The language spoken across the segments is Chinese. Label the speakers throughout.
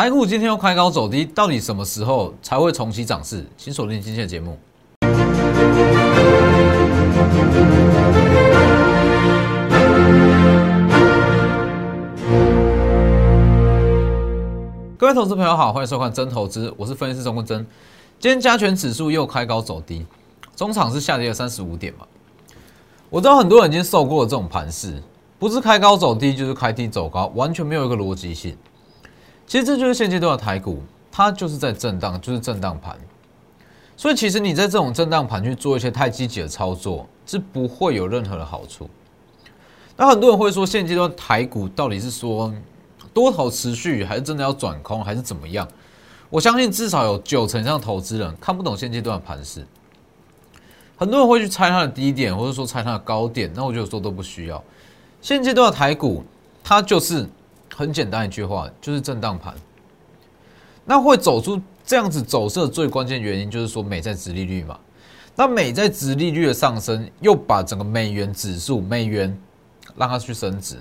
Speaker 1: 台股今天又开高走低，到底什么时候才会重启涨势？请锁定今天的节目。各位投资朋友好，欢迎收看真投资，我是分析师钟坤真。今天加权指数又开高走低，中场是下跌了三十五点嘛。我知道很多人已经受过了这种盘势，不是开高走低，就是开低走高，完全没有一个逻辑性。其实这就是现阶段的台股，它就是在震荡，就是震荡盘。所以其实你在这种震荡盘去做一些太积极的操作，是不会有任何的好处。那很多人会说，现阶段台股到底是说？多头持续还是真的要转空还是怎么样？我相信至少有九成以上投资人看不懂现阶段的盘势。很多人会去猜它的低点，或者说猜它的高点，那我觉得说都不需要。现阶段的台股，它就是很简单一句话，就是震荡盘。那会走出这样子走势的最关键原因，就是说美债殖利率嘛。那美债殖利率的上升，又把整个美元指数、美元让它去升值。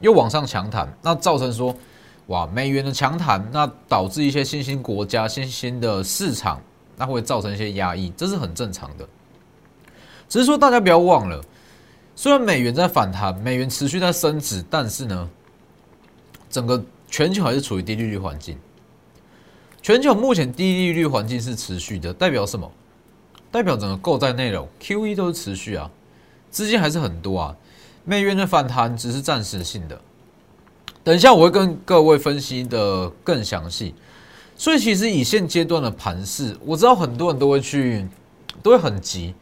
Speaker 1: 又往上强弹，那造成说，哇，美元的强弹，那导致一些新兴国家、新兴的市场，那会造成一些压抑，这是很正常的。只是说大家不要忘了，虽然美元在反弹，美元持续在升值，但是呢，整个全球还是处于低利率环境。全球目前低利率环境是持续的，代表什么？代表整个购债内容 QE 都是持续啊，资金还是很多啊。美元的反弹只是暂时性的，等一下我会跟各位分析的更详细。所以其实以现阶段的盘势，我知道很多人都会去，都会很急，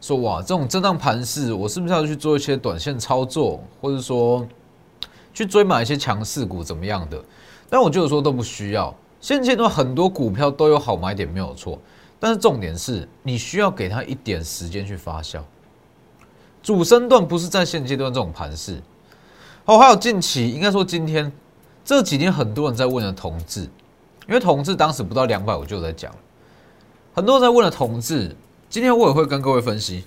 Speaker 1: 说哇，这种震荡盘势，我是不是要去做一些短线操作，或者说去追买一些强势股怎么样的？但我就是说都不需要。现阶段很多股票都有好买点没有错，但是重点是你需要给它一点时间去发酵。主升段不是在现阶段这种盘势，好，还有近期应该说今天这几天很多人在问的同志，因为同志当时不到两百，我就在讲，很多人在问的同志，今天我也会跟各位分析。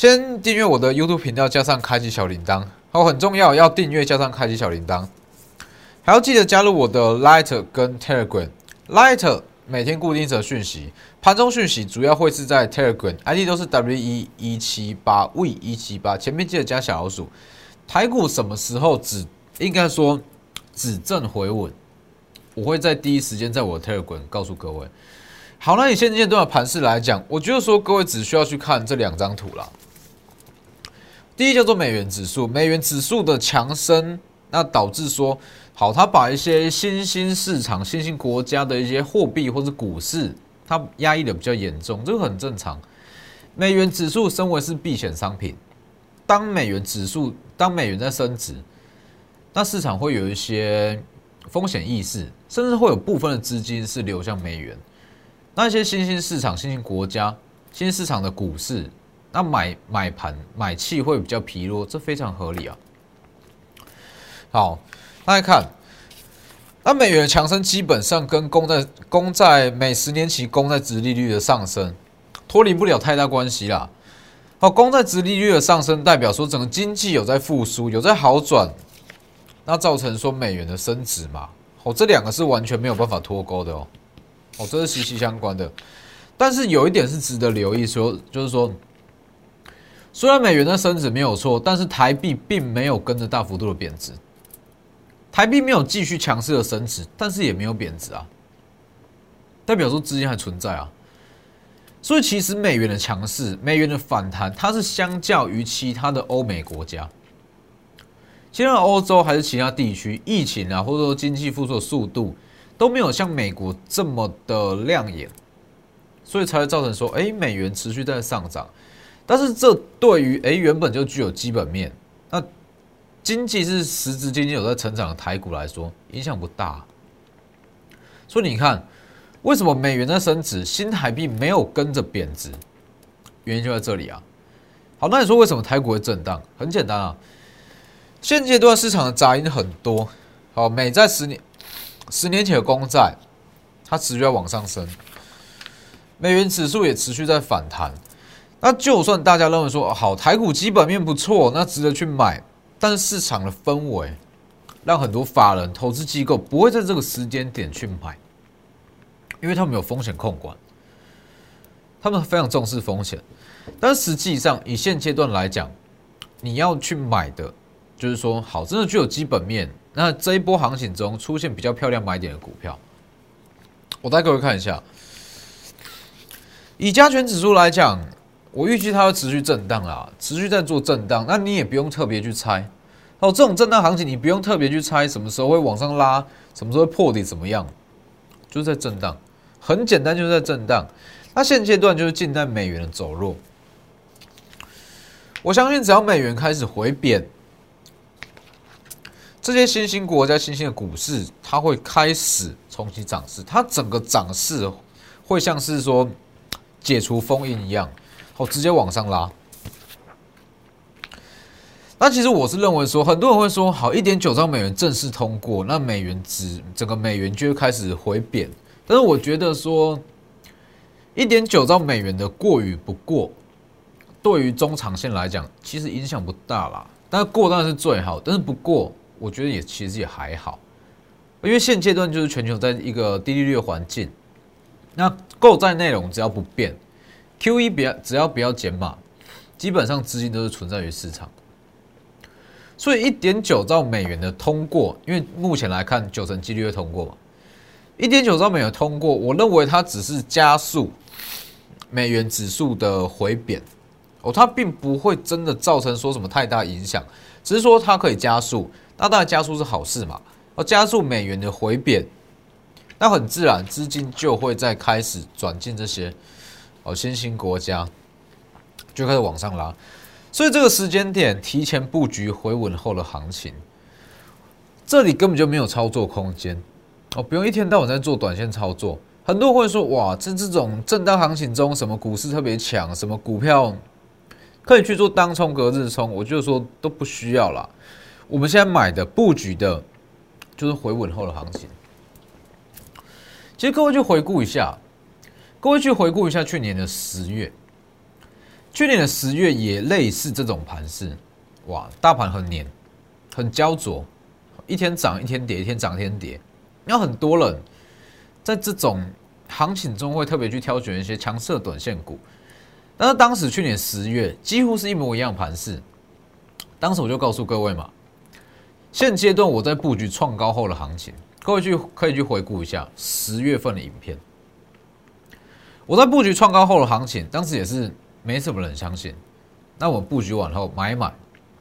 Speaker 1: 先订阅我的 YouTube 频道，加上开启小铃铛，好，很重要，要订阅加上开启小铃铛，还要记得加入我的 Light 跟 Telegram，Light。每天固定则讯息，盘中讯息主要会是在 Telegram，ID 都是 W 一一七八 V 一七八，前面记得加小老鼠。台股什么时候止？应该说止正回稳，我会在第一时间在我的 Telegram 告诉各位。好，那你现阶段的盘势来讲，我觉得说各位只需要去看这两张图啦。第一叫做美元指数，美元指数的强升，那导致说。好，它把一些新兴市场、新兴国家的一些货币或者股市，它压抑的比较严重，这个很正常。美元指数身为是避险商品，当美元指数当美元在升值，那市场会有一些风险意识，甚至会有部分的资金是流向美元。那些新兴市场、新兴国家、新兴市场的股市，那买买盘买气会比较疲弱，这非常合理啊。好。大家看，那美元强升基本上跟公债、公债每十年期公债值利率的上升脱离不了太大关系啦。好，公债值利率的上升代表说整个经济有在复苏、有在好转，那造成说美元的升值嘛。哦，这两个是完全没有办法脱钩的哦。哦，这是息息相关的。但是有一点是值得留意，说就是说，虽然美元的升值没有错，但是台币并没有跟着大幅度的贬值。台币没有继续强势的升值，但是也没有贬值啊，代表说资金还存在啊。所以其实美元的强势、美元的反弹，它是相较于其他的欧美国家，其他欧洲还是其他地区，疫情啊或者说经济复苏的速度都没有像美国这么的亮眼，所以才会造成说，哎，美元持续在上涨。但是这对于哎原本就具有基本面那。经济是实质经济有在成长的台股来说，影响不大。所以你看，为什么美元在升值，新台币没有跟着贬值？原因就在这里啊。好，那你说为什么台股会震荡？很简单啊，现阶段市场的杂音很多。好，美债十年、十年前的公债，它持续在往上升，美元指数也持续在反弹。那就算大家认为说好，台股基本面不错，那值得去买。但是市场的氛围让很多法人、投资机构不会在这个时间点去买，因为他们有风险控管，他们非常重视风险。但实际上，以现阶段来讲，你要去买的，就是说好，真的具有基本面。那这一波行情中出现比较漂亮买点的股票，我带各位看一下。以加权指数来讲，我预计它会持续震荡啊，持续在做震荡。那你也不用特别去猜哦，这种震荡行情你不用特别去猜什么时候会往上拉，什么时候会破底怎么样，就是在震荡，很简单，就是在震荡。那现阶段就是近代美元的走弱。我相信只要美元开始回贬，这些新兴国家、新兴的股市，它会开始重启涨势，它整个涨势会像是说。解除封印一样，好，直接往上拉。那其实我是认为说，很多人会说，好，一点九兆美元正式通过，那美元值整个美元就会开始回贬。但是我觉得说，一点九兆美元的过与不过，对于中长线来讲，其实影响不大啦。但是过当然是最好，但是不过，我觉得也其实也还好，因为现阶段就是全球在一个低利率环境。那购债内容只要不变，Q E 不要只要不要减码，基本上资金都是存在于市场。所以一点九兆美元的通过，因为目前来看九成几率会通过嘛。一点九兆美元通过，我认为它只是加速美元指数的回贬哦，它并不会真的造成说什么太大影响，只是说它可以加速。那当然加速是好事嘛，哦，加速美元的回贬。那很自然，资金就会在开始转进这些哦新兴国家，就开始往上拉。所以这个时间点提前布局回稳后的行情，这里根本就没有操作空间哦，不用一天到晚在做短线操作。很多人会说，哇，在这种震荡行情中，什么股市特别强，什么股票可以去做当冲、隔日冲，我就说都不需要了。我们现在买的布局的，就是回稳后的行情。其实各位去回顾一下，各位去回顾一下去年的十月，去年的十月也类似这种盘势，哇，大盘很黏，很焦灼，一天涨一天跌，一天涨一天跌。那很多人在这种行情中会特别去挑选一些强势短线股，但是当时去年十月几乎是一模一样盘势，当时我就告诉各位嘛，现阶段我在布局创高后的行情。各位去可以去回顾一下十月份的影片。我在布局创高后的行情，当时也是没什么人相信。那我布局完后买买，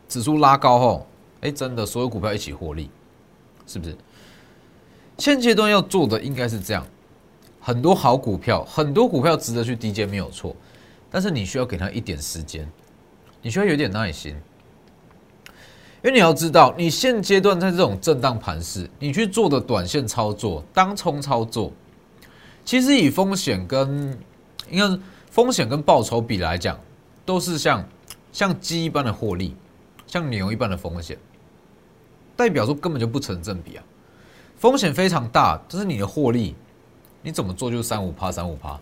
Speaker 1: 指数拉高后，哎，真的所有股票一起获利，是不是？现阶段要做的应该是这样：很多好股票，很多股票值得去低接，没有错。但是你需要给他一点时间，你需要有点耐心。因为你要知道，你现阶段在这种震荡盘势，你去做的短线操作、当冲操作，其实以风险跟应该风险跟报酬比来讲，都是像像鸡一般的获利，像牛一般的风险，代表说根本就不成正比啊！风险非常大，但是你的获利，你怎么做就三五趴、三五趴，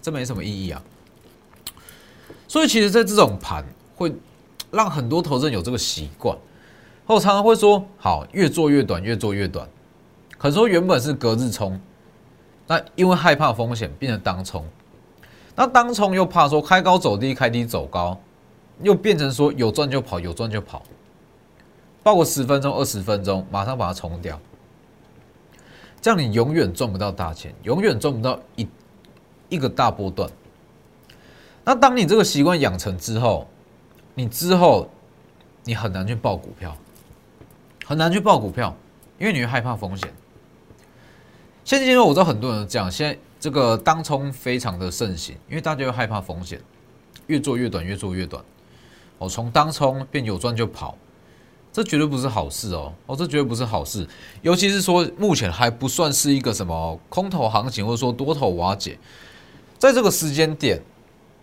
Speaker 1: 这没什么意义啊！所以，其实，在这种盘会。让很多投资人有这个习惯，我常常会说：好，越做越短，越做越短。可是说原本是隔日冲，那因为害怕风险，变成当冲。那当冲又怕说开高走低，开低走高，又变成说有赚就跑，有赚就跑。报个十分钟、二十分钟，马上把它冲掉。这样你永远赚不到大钱，永远赚不到一一个大波段。那当你这个习惯养成之后，你之后，你很难去报股票，很难去报股票，因为你会害怕风险。现阶段我知道很多人这样，现在这个当冲非常的盛行，因为大家又害怕风险，越做越短，越做越短。哦，从当冲变有赚就跑，这绝对不是好事哦。哦，这绝对不是好事，尤其是说目前还不算是一个什么空头行情，或者说多头瓦解，在这个时间点，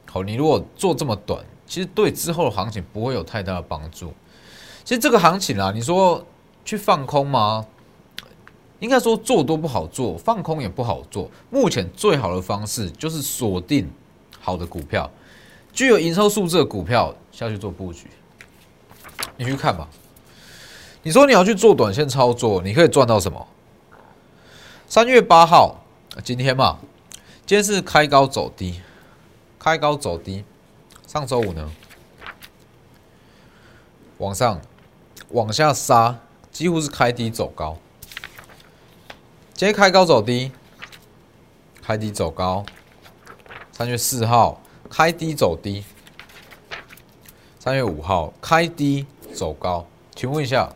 Speaker 1: 好，你如果做这么短。其实对之后的行情不会有太大的帮助。其实这个行情啊，你说去放空吗？应该说做多不好做，放空也不好做。目前最好的方式就是锁定好的股票，具有营收数字的股票下去做布局。你去看吧，你说你要去做短线操作，你可以赚到什么？三月八号，今天嘛，今天是开高走低，开高走低。上周五呢，往上往下杀，几乎是开低走高。今天开高走低，开低走高。三月四号开低走低，三月五号开低走高。请问一下，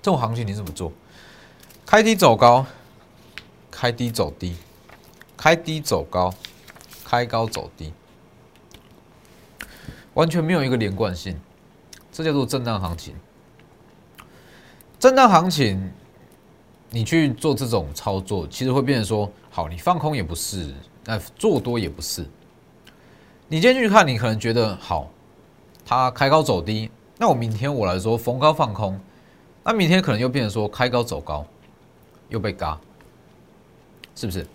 Speaker 1: 这种行情你怎么做？开低走高，开低走低，开低走高，开高走低。完全没有一个连贯性，这叫做震荡行情。震荡行情，你去做这种操作，其实会变成说：好，你放空也不是，那做多也不是。你今天去看，你可能觉得好，它开高走低，那我明天我来说逢高放空，那明天可能又变成说开高走高，又被嘎，是不是？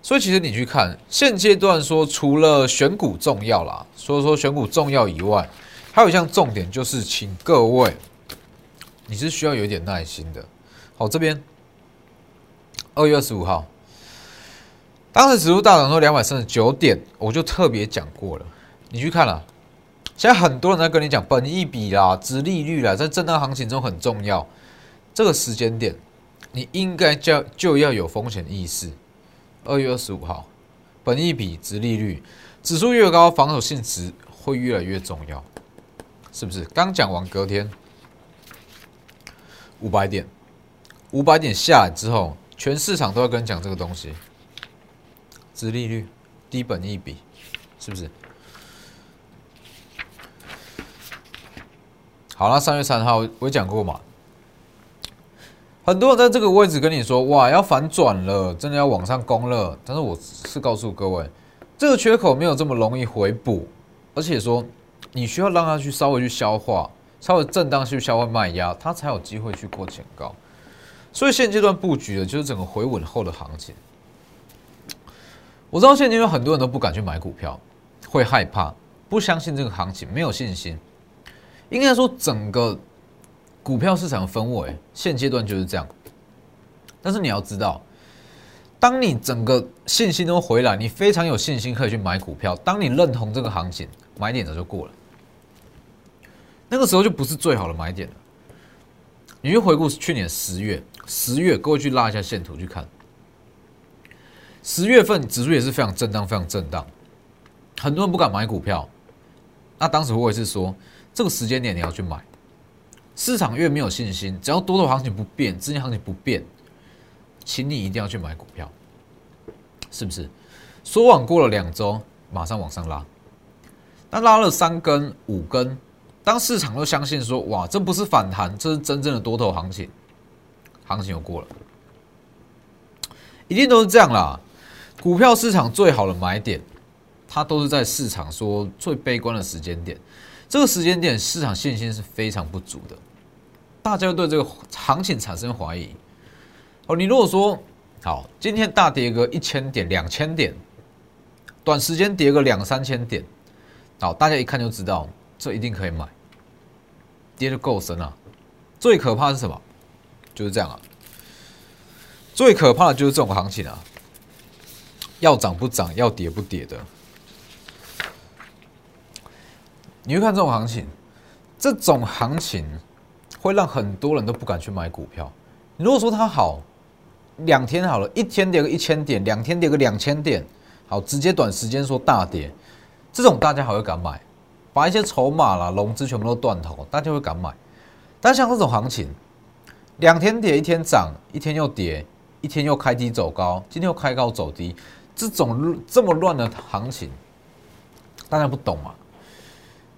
Speaker 1: 所以其实你去看现阶段说，除了选股重要啦，所以说选股重要以外，还有一项重点就是，请各位，你是需要有一点耐心的。好，这边二月二十五号，当时指数大涨到两百三十九点，我就特别讲过了。你去看了，现在很多人在跟你讲本益比啦、殖利率啦，在震荡行情中很重要。这个时间点，你应该就就要有风险意识。二月二十五号，本益比、值利率指数越高，防守性值会越来越重要，是不是？刚讲完，隔天五百点，五百点下来之后，全市场都要跟你讲这个东西，值利率、低本益比，是不是？好了，三月三号我讲过嘛。很多人在这个位置跟你说：“哇，要反转了，真的要往上攻了。”但是我是告诉各位，这个缺口没有这么容易回补，而且说你需要让它去稍微去消化，稍微震荡去消化卖压，它才有机会去过前高。所以现阶段布局的就是整个回稳后的行情。我知道现阶段很多人都不敢去买股票，会害怕，不相信这个行情，没有信心。应该说整个。股票市场的氛围现阶段就是这样，但是你要知道，当你整个信心都回来，你非常有信心可以去买股票。当你认同这个行情，买点早就过了，那个时候就不是最好的买点了。你去回顾去年十月，十月各位去拉一下线图去看，十月份指数也是非常震荡，非常震荡，很多人不敢买股票。那当时我也是说，这个时间点你要去买。市场越没有信心，只要多头行情不变，资金行情不变，请你一定要去买股票，是不是？说往过了两周，马上往上拉，那拉了三根、五根，当市场都相信说，哇，这不是反弹，这是真正的多头行情，行情又过了，一定都是这样啦。股票市场最好的买点，它都是在市场说最悲观的时间点。这个时间点市场信心是非常不足的，大家对这个行情产生怀疑。哦，你如果说好，今天大跌个一千点、两千点，短时间跌个两三千点，好，大家一看就知道这一定可以买，跌的够深啊。最可怕是什么？就是这样啊。最可怕的就是这种行情啊，要涨不涨，要跌不跌的。你会看这种行情，这种行情会让很多人都不敢去买股票。如果说它好，两天好了，一天跌个一千点，两天跌个两千点，好，直接短时间说大跌，这种大家还会敢买，把一些筹码啦、融资全部都断头，大家会敢买。但像这种行情，两天跌一天涨，一天又跌，一天又开低走高，今天又开高走低，这种这么乱的行情，大家不懂嘛？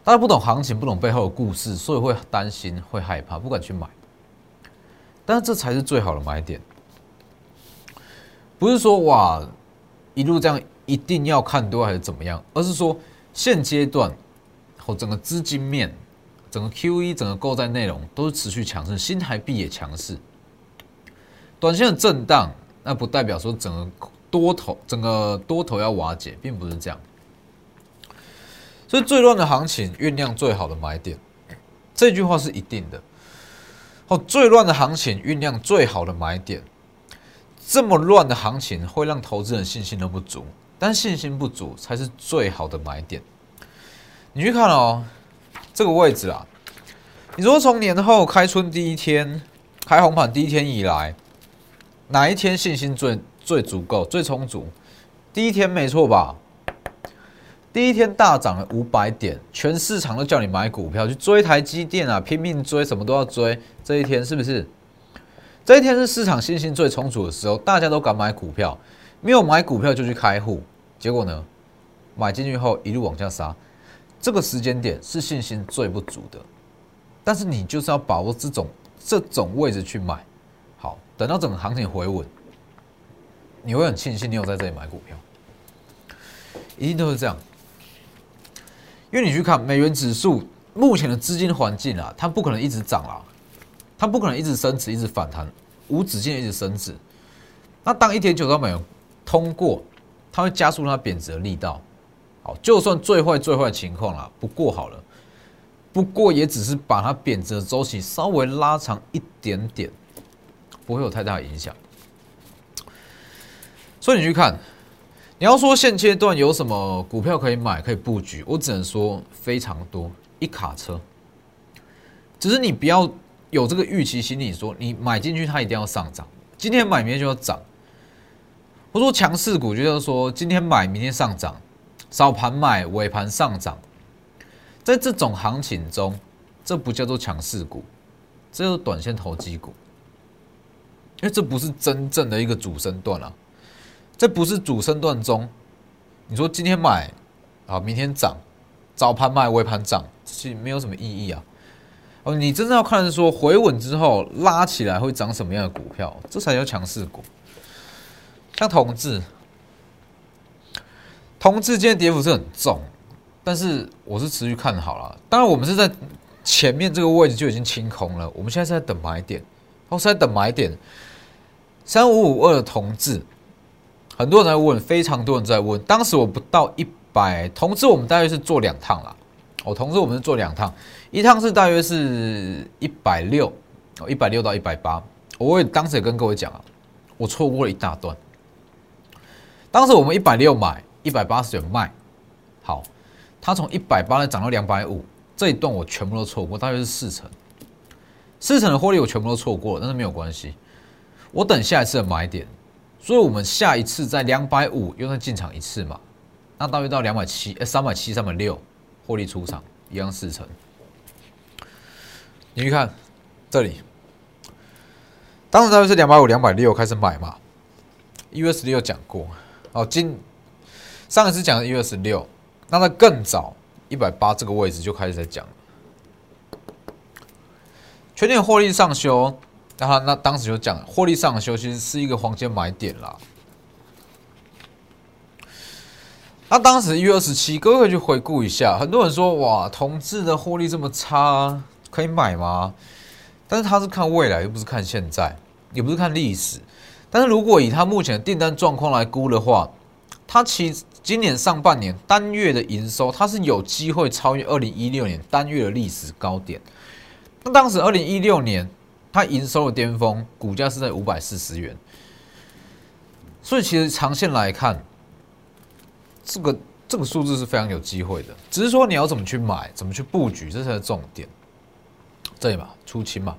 Speaker 1: 大家不懂行情，不懂背后的故事，所以会担心、会害怕，不敢去买。但是这才是最好的买点，不是说哇一路这样一定要看多还是怎么样，而是说现阶段和整个资金面、整个 Q E、整个购债内容都是持续强势，新台币也强势。短线的震荡，那不代表说整个多头、整个多头要瓦解，并不是这样。所以最乱的行情酝酿最好的买点，这句话是一定的。哦，最乱的行情酝酿最好的买点，这么乱的行情会让投资人信心都不足，但信心不足才是最好的买点。你去看哦，这个位置啊，你说从年后开春第一天开红盘第一天以来，哪一天信心最最足够、最充足？第一天没错吧？第一天大涨了五百点，全市场都叫你买股票去追台积电啊，拼命追，什么都要追。这一天是不是？这一天是市场信心最充足的时候，大家都敢买股票，没有买股票就去开户。结果呢，买进去后一路往下杀，这个时间点是信心最不足的。但是你就是要把握这种这种位置去买，好，等到整个行情回稳，你会很庆幸你有在这里买股票，一定都是这样。因为你去看美元指数目前的资金环境啊，它不可能一直涨啊，它不可能一直升值、一直反弹、无止境的一直升值。那当一点九兆美元通过，它会加速它贬值的力道。好，就算最坏最坏情况啦，不过好了，不过也只是把它贬值的周期稍微拉长一点点，不会有太大的影响。所以你去看。你要说现阶段有什么股票可以买可以布局，我只能说非常多，一卡车。只是你不要有这个预期心理，说你买进去它一定要上涨，今天买明天就要涨。我说强势股就是说今天买明天上涨，早盘买尾盘上涨，在这种行情中，这不叫做强势股，这是短线投机股，因为这不是真正的一个主升段啊。这不是主升段中，你说今天买啊，明天涨，早盘买尾盘涨，其实没有什么意义啊。哦，你真正要看是说回稳之后拉起来会涨什么样的股票，这才叫强势股。像同志，同志今天跌幅是很重，但是我是持续看好了。当然，我们是在前面这个位置就已经清空了，我们现在是在等买点，哦，是在等买点，三五五二的同志。很多人在问，非常多人在问。当时我不到一百，同志我们大约是做两趟啦。哦，同志我们是做两趟，一趟是大约是一百六，哦，一百六到一百八。我也当时也跟各位讲啊，我错过了一大段。当时我们一百六买，一百八十九卖，好，它从一百八呢涨到两百五，这一段我全部都错过，大约是四成，四成的获利我全部都错过了，但是没有关系，我等下一次的买点。所以，我们下一次在两百五又再进场一次嘛？那大约到两百七，三百七、三百六，获利出场一样四成。你去看这里，当时大约是两百五、两百六开始买嘛。一月十六讲过，哦，今上一次讲的一月十六，那在更早一百八这个位置就开始在讲了，全年获利上修。那他那当时就讲，获利上修其实是一个黄金买点啦。那当时一月二十七，各位可以去回顾一下，很多人说哇，同志的获利这么差，可以买吗？但是他是看未来，又不是看现在，也不是看历史。但是如果以他目前的订单状况来估的话，他其实今年上半年单月的营收，它是有机会超越二零一六年单月的历史高点。那当时二零一六年。它营收的巅峰，股价是在五百四十元，所以其实长线来看，这个这个数字是非常有机会的。只是说你要怎么去买，怎么去布局，这才是重点。这里嘛，出清嘛，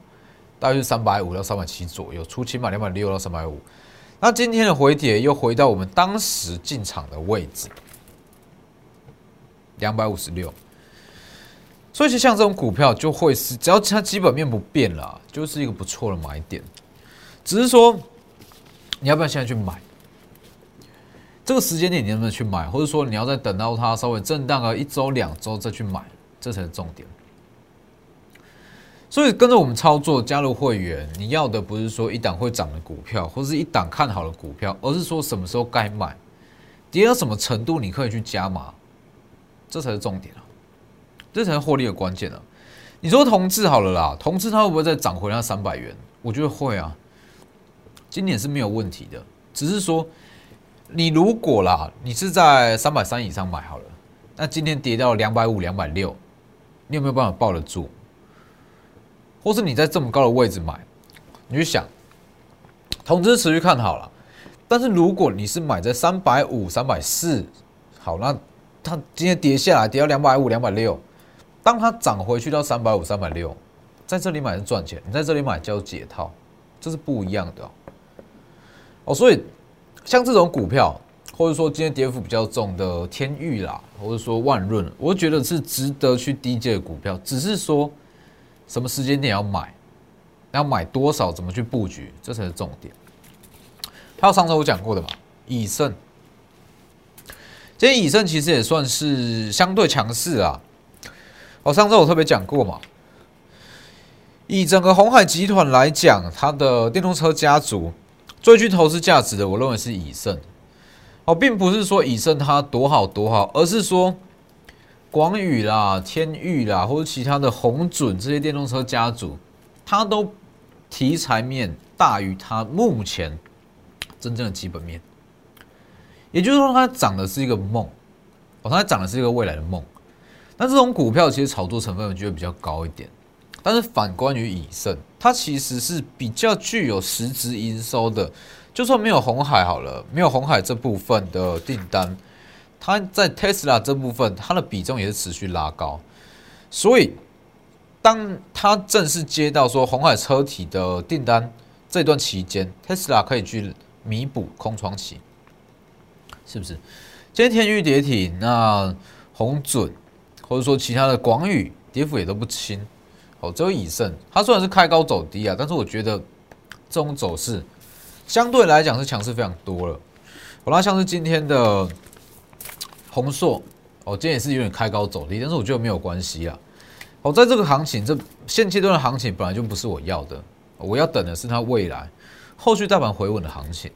Speaker 1: 大约是三百五到三百七左右，出清嘛，两百六到三百五。那今天的回跌又回到我们当时进场的位置，两百五十六。所以，像这种股票就会是，只要它基本面不变了，就是一个不错的买点。只是说，你要不要现在去买？这个时间点你能不能去买？或者说，你要再等到它稍微震荡个一周、两周再去买，这才是重点。所以，跟着我们操作，加入会员，你要的不是说一档会涨的股票，或是一档看好的股票，而是说什么时候该买，跌到什么程度你可以去加码，这才是重点啊。这才是获利的关键啊！你说同志好了啦，同志它会不会再涨回那三百元？我觉得会啊，今年是没有问题的。只是说，你如果啦，你是在三百三以上买好了，那今天跌到两百五、两百六，你有没有办法抱得住？或是你在这么高的位置买，你去想，投资持续看好了。但是如果你是买在三百五、三百四，好，那它今天跌下来，跌到两百五、两百六，当它涨回去到三百五、三百六，在这里买是赚钱，你在这里买叫解套，这是不一样的哦。所以像这种股票，或者说今天跌幅比较重的天域啦，或者说万润，我觉得是值得去低阶的股票，只是说什么时间点要买，要买多少，怎么去布局，这才是重点。还有上周我讲过的嘛，以盛，今天以盛其实也算是相对强势啊。我上周我特别讲过嘛，以整个红海集团来讲，它的电动车家族最具投资价值的，我认为是以盛。哦，并不是说以盛它多好多好，而是说广宇啦、天域啦，或者其他的红准这些电动车家族，它都题材面大于它目前。真正的基本面，也就是说，它涨的是一个梦，哦，它涨的是一个未来的梦。那这种股票其实炒作成分我觉得比较高一点，但是反观于以盛，它其实是比较具有实质营收的。就算没有红海好了，没有红海这部分的订单，它在 Tesla 这部分，它的比重也是持续拉高。所以，当它正式接到说红海车体的订单这段期间，Tesla 可以去。弥补空窗期，是不是？今天天域跌停，那红准或者说其他的广宇跌幅也都不轻。好，只有以盛，它虽然是开高走低啊，但是我觉得这种走势相对来讲是强势非常多了。好啦，像是今天的红硕，哦，今天也是有点开高走低，但是我觉得没有关系啊。好，在这个行情，这现阶段的行情本来就不是我要的，我要等的是它未来。后续大盘回稳的行情，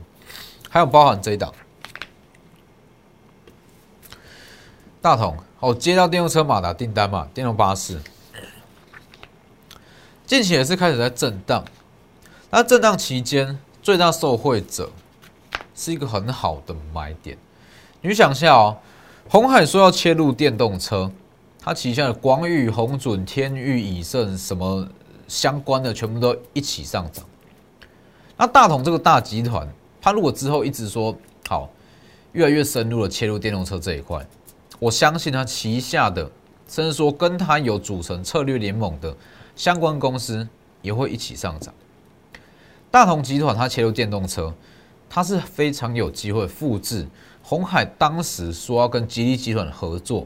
Speaker 1: 还有包含这一档大同哦，接到电动车马达订单嘛，电动巴士，近期也是开始在震荡。那震荡期间，最大受惠者是一个很好的买点。你想一下哦，红海说要切入电动车，它旗下的光裕、红准、天域、以盛什么相关的，全部都一起上涨。那大同这个大集团，它如果之后一直说好，越来越深入的切入电动车这一块，我相信它旗下的，甚至说跟它有组成策略联盟的相关公司也会一起上涨。大同集团它切入电动车，它是非常有机会复制红海当时说要跟吉利集团合作，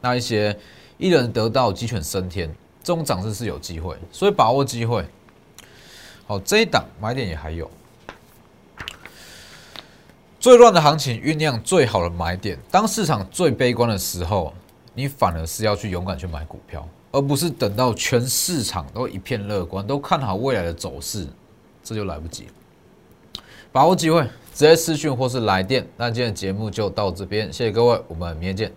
Speaker 1: 那一些一人得道鸡犬升天，这种涨势是有机会，所以把握机会。好，这一档买点也还有。最乱的行情酝酿最好的买点，当市场最悲观的时候，你反而是要去勇敢去买股票，而不是等到全市场都一片乐观，都看好未来的走势，这就来不及了把握机会，直接私讯或是来电。那今天的节目就到这边，谢谢各位，我们明天见。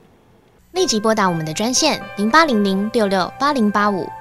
Speaker 2: 立即拨打我们的专线零八零零六六八零八五。